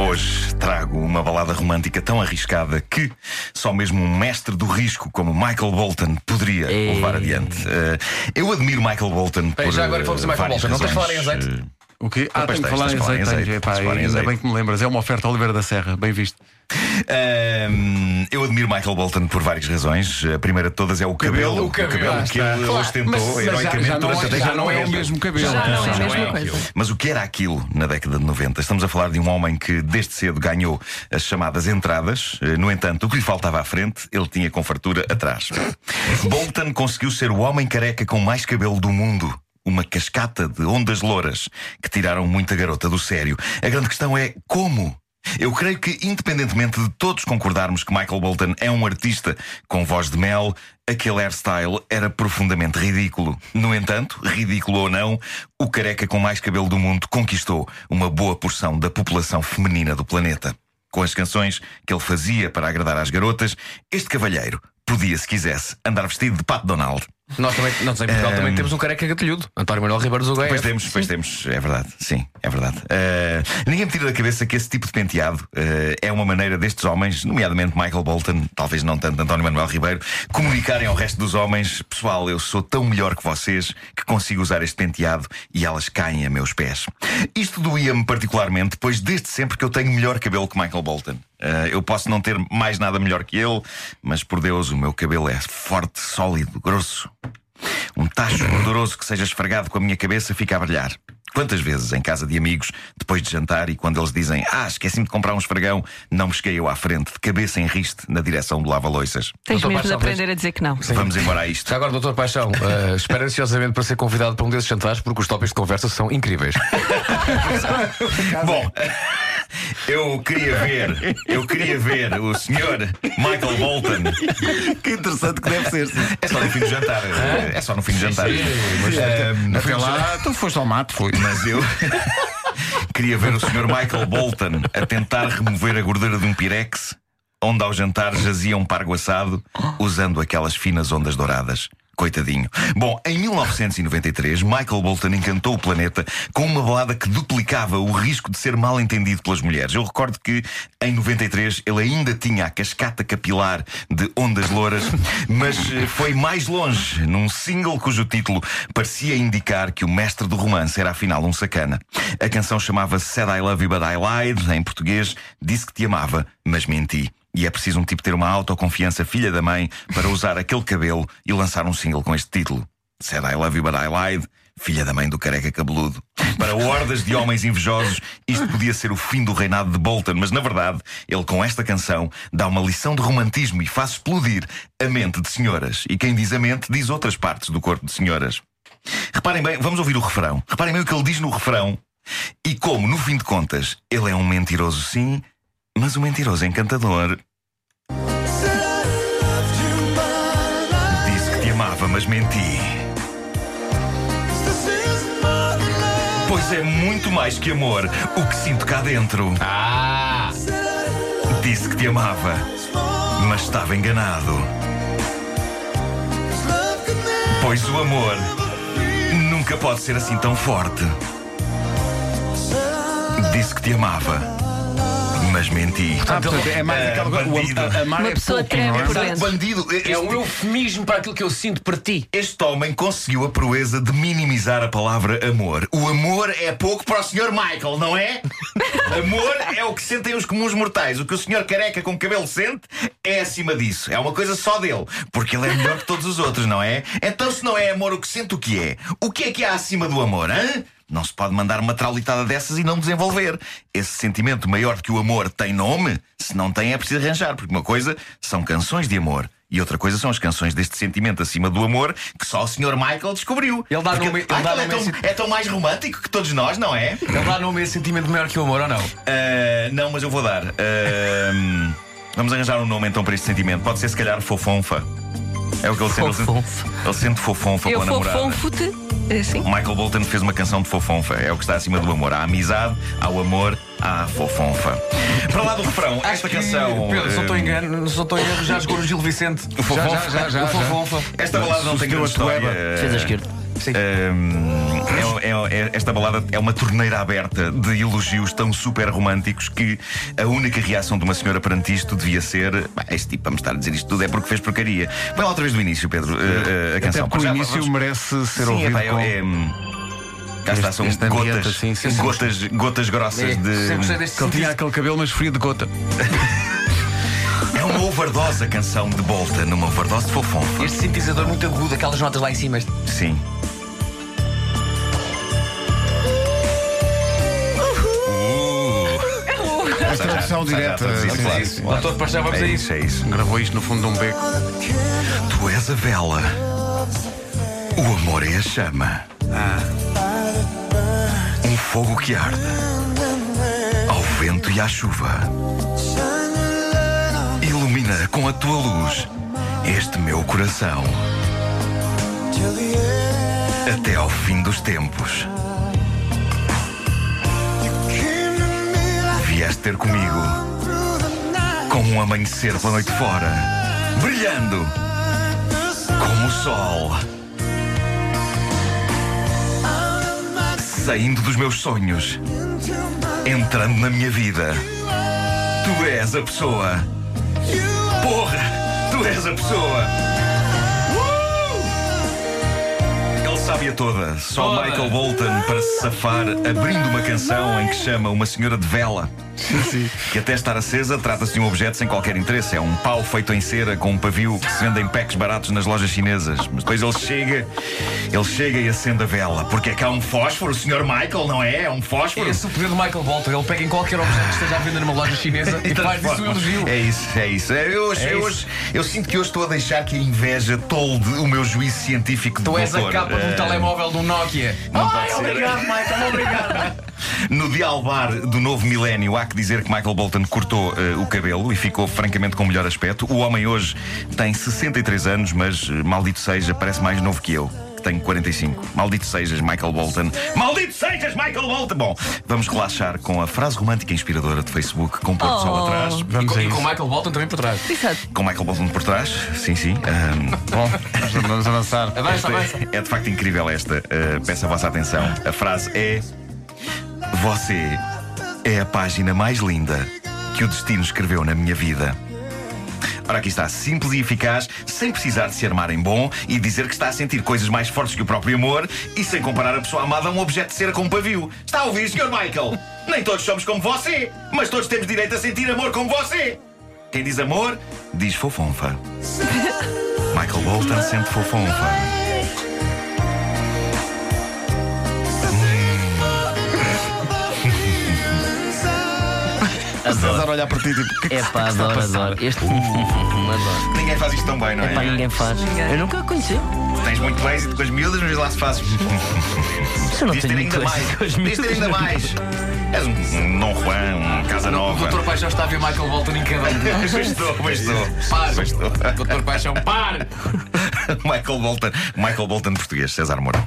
Hoje, trago uma balada romântica tão arriscada que só mesmo um mestre do risco como Michael Bolton poderia levar adiante. Eh, eu admiro Michael Bolton por já agora vamos a eh, Michael várias Bolton. Não tens de falar em razões. azeite? O quê? Ah, que falar em de falar em azeite. azeite, ainda azeite. bem que me lembras. É uma oferta Oliveira da Serra. Bem visto. Ahm, eu admiro Michael Bolton por várias razões. A primeira de todas é o cabelo. o cabelo, que ele Claro, ostentou mas- mas já- heroicamente Já não, durante a é, já década não é o 90. mesmo cabelo. Já não é a mesma é coisa. Mas o que era aquilo na década de 90? Estamos a falar de um homem que desde cedo ganhou as chamadas entradas. Eh, No entanto, o que lhe faltava à frente, ele tinha com fartura atrás. Bolton conseguiu ser o homem careca com mais cabelo do mundo. Uma cascata de ondas louras que tiraram muita garota do sério. A grande questão é como? Eu creio que, independentemente de todos concordarmos que Michael Bolton é um artista com voz de mel, aquele hairstyle era profundamente ridículo. No entanto, ridículo ou não, o careca com mais cabelo do mundo conquistou uma boa porção da população feminina do planeta. Com as canções que ele fazia para agradar às garotas, este cavalheiro podia, se quisesse, andar vestido de Pato Donald. Nós também, nós em Portugal também temos um careca gatilhudo, António Manuel Ribeiro do Pois temos, pois temos, é verdade, sim, é verdade. Eh, ninguém me tira da cabeça que esse tipo de penteado eh, é uma maneira destes homens, nomeadamente Michael Bolton, talvez não tanto António Manuel Ribeiro, comunicarem ao resto dos homens: pessoal, eu sou tão melhor que vocês que consigo usar este penteado e elas caem a meus pés. Isto doía-me particularmente, pois desde sempre que eu tenho melhor cabelo que Michael Bolton. Eh, eu posso não ter mais nada melhor que ele, mas por Deus, o meu cabelo é forte, sólido, grosso. Um tacho gorduroso que seja esfregado com a minha cabeça fica a brilhar. Quantas vezes em casa de amigos, depois de jantar, e quando eles dizem Ah, esqueci-me de comprar um esfregão, não me cheguei eu à frente, de cabeça em riste, na direção do lava-loiças. Tens Doutor mesmo de aprender a dizer que não. Vamos embora a isto. Já agora, doutor Paixão, eh, espera ansiosamente para ser convidado para um desses jantares porque os tópicos de conversa são incríveis. Bom, eu queria ver, eu queria ver o senhor Michael Bolton. Que interessante que deve ser. sim. É só no fim do jantar. É só no fim do jantar. mas- Ahm, Até lá, tu foste ao mato, foi. Mas eu queria ver o Sr. Michael Bolton a tentar remover a gordura de um pirex, onde ao jantar jazia um pargo assado, usando aquelas finas ondas douradas. Coitadinho. Bom, em 1993, Michael Bolton encantou o planeta com uma balada que duplicava o risco de ser mal entendido pelas mulheres. Eu recordo que em 93 ele ainda tinha a cascata capilar de ondas louras, mas eh, foi mais longe num single cujo título parecia indicar que o mestre do romance era afinal um sacana. A canção chamava-se Said I Love You But I Lied, em português, disse que te amava, mas menti. E é preciso um tipo ter uma autoconfiança filha da mãe para usar aquele cabelo e lançar um single com este título. Said I Love You But I Lied, filha da mãe do careca cabeludo. Para hordas de homens invejosos, isto podia ser o fim do reinado de Bolton, mas na verdade, ele com esta canção dá uma lição de romantismo e faz explodir a mente de senhoras. E quem diz a mente diz outras partes do corpo de senhoras. Reparem bem, vamos ouvir o refrão. Reparem bem o que ele diz no refrão. E como, no fim de contas, ele é um mentiroso, sim, mas um mentiroso encantador. Disse que te amava, mas menti. Pois é muito mais que amor o que sinto cá dentro. Ah! Disse que te amava, mas estava enganado. Pois o amor nunca pode ser assim tão forte. Disse que te amava, mas menti. Ah, portanto, é mais aquela coisa. bandido. o- a- Amar Uma é pessoa pouco, treme é? por dentro. bandido. Este, É um eufemismo para aquilo que eu sinto para ti. este homem conseguiu a proeza de minimizar a palavra amor. O amor é pouco para o Sr. Michael, não é? amor é o que sentem os comuns mortais. O que o Sr. careca com cabelo sente é acima disso. É uma coisa só dele. Porque ele é melhor que todos os outros, não é? Então, se não é amor, o que sente, o que é? O que é que há acima do amor, hã? Não se pode mandar uma traulitada dessas e não desenvolver. Esse sentimento maior do que o amor tem nome? Se não tem, é preciso arranjar. Porque uma coisa são canções de amor. E outra coisa são as canções deste sentimento acima do amor que só o Sr. Michael descobriu. Ele dá Porque nome- ele dá é, nome tão, esse- é tão mais romântico que todos nós, não é? Ele dá nome a esse sentimento maior que o amor ou não? Ah, não, mas eu vou dar. Ah, vamos arranjar um nome então para este sentimento. Pode ser se calhar fofonfa. É o que ele sente. Ele sente, Fofonfa. ele sente fofonfa Eu pela namorada. fofonfo-te. É assim? Michael Bolton fez uma canção de fofonfa. É o que está acima do amor. Há amizade, há o amor, há a fofonfa. Para lá do refrão, esta canção. Pedro, não estou eh, engano, não estou em erro, já jogou no Gil Vicente. O Fofonfa. Já, já, já, O já. Fofonfa. Esta balada não tem grande a história. Fez a esquerda. Sim. Hum, é, é- esta balada é uma torneira aberta de elogios tão super românticos que a única reação de uma senhora perante isto devia ser: "Bah, este tipo para me estar a dizer isto tudo é porque fez porcaria. Põe lá outra vez do início, Pedro, eh, eh, a Até canção. porque o início vamos- merece ser Sim, ouvido. epá, é, com... é, Cá está, são este ambiente, gotas, assim, sim, sim. gotas, gotas grossas É, de. ele tinha aquele cabelo, mas frio de gota. É uma overdose a canção de Bolton, uma overdose de fofonfa. Este sintetizador muito agudo, aquelas notas lá em cima. Sim. Tradução direta. Doutor Paixão, vamos É a isso, isso. é isso. Gravou isto no fundo de um beco. Tu és a vela. O amor é a chama. Um fogo que arde. Ao vento e à chuva. Ilumina com a tua luz este meu coração. Até ao fim dos tempos. Ter comigo como um amanhecer pela noite fora, brilhando como o sol. Saindo dos meus sonhos, entrando na minha vida. Tu és a pessoa. Porra, tu és a pessoa. Uh! Sabe-a toda. Só. Michael Bolton para se safar, abrindo uma canção em que chama uma senhora de vela. Que até estar acesa trata-se de um objeto sem qualquer interesse. É um pau feito em cera com um pavio que se vende em packs baratos nas lojas chinesas. Mas depois ele chega, ele chega e acende a vela. Porque é que há um fósforo, o Sr. Michael, não é? É um fósforo. Esse é o poder do Michael Bolton. Ele pega em qualquer objeto que esteja à venda numa loja chinesa e faz disso um elogio. É isso, é isso. É, Eu, hoje, É eu, isso. hoje- eu sinto que hoje estou a deixar que a inveja tolde o meu juízo científico de Tu és a doutor. capa de um Eh, telemóvel do Nokia. não Ai, obrigado, Michael, obrigado. No dialbar do novo milénio, há que dizer que Michael Bolton cortou eh, o cabelo e ficou francamente com melhor aspecto. O homem hoje tem 63 anos, mas eh, maldito seja, parece mais novo que eu. que Tenho 45. Maldito sejas, Michael Bolton. Maldito sejas, Michael Bolton! Bom, vamos relaxar com a frase romântica inspiradora de Facebook, com o pôr do sol Oh. atrás. E Vamos com, a e com. Michael Bolton também por trás. Exato. Com Michael Bolton por trás, sim, sim. Ahm, Bom, vamos avançar. Avança, Esta avança. é, é de facto incrível esta. Uh, peço a vossa atenção. A frase é: Você é a página mais linda que o destino escreveu na minha vida. Ora, aqui está, simples e eficaz, sem precisar de se armar em bom e dizer que está a sentir coisas mais fortes que o próprio amor e sem comparar a pessoa amada a um objeto de cera com um pavio. Está a ouvir, Sr. Michael? Nem todos somos como você, mas todos temos direito a sentir amor como você. Quem diz amor, diz fofonfa. Michael Bolton sente fofonfa. César a olhar para ti, tipo, que é pá, adoro, adoro. Este. adoro. Ninguém faz isto tão bem, não é? É pá, ninguém faz. Eu nunca conheci. Tens muito êxito com as miúdas, mas lá se faz. Se eu não ter tenho ainda muito mais. com as ter ainda mais. És um, um Dom Juan, um Casa O Nova. Doutor Paixão está a ver Michael Bolton em cada um. Pois estou, pois estou. Pare. Pois estou. Doutor Paixão, pare! Michael Bolton. Michael Bolton português, César Mourão.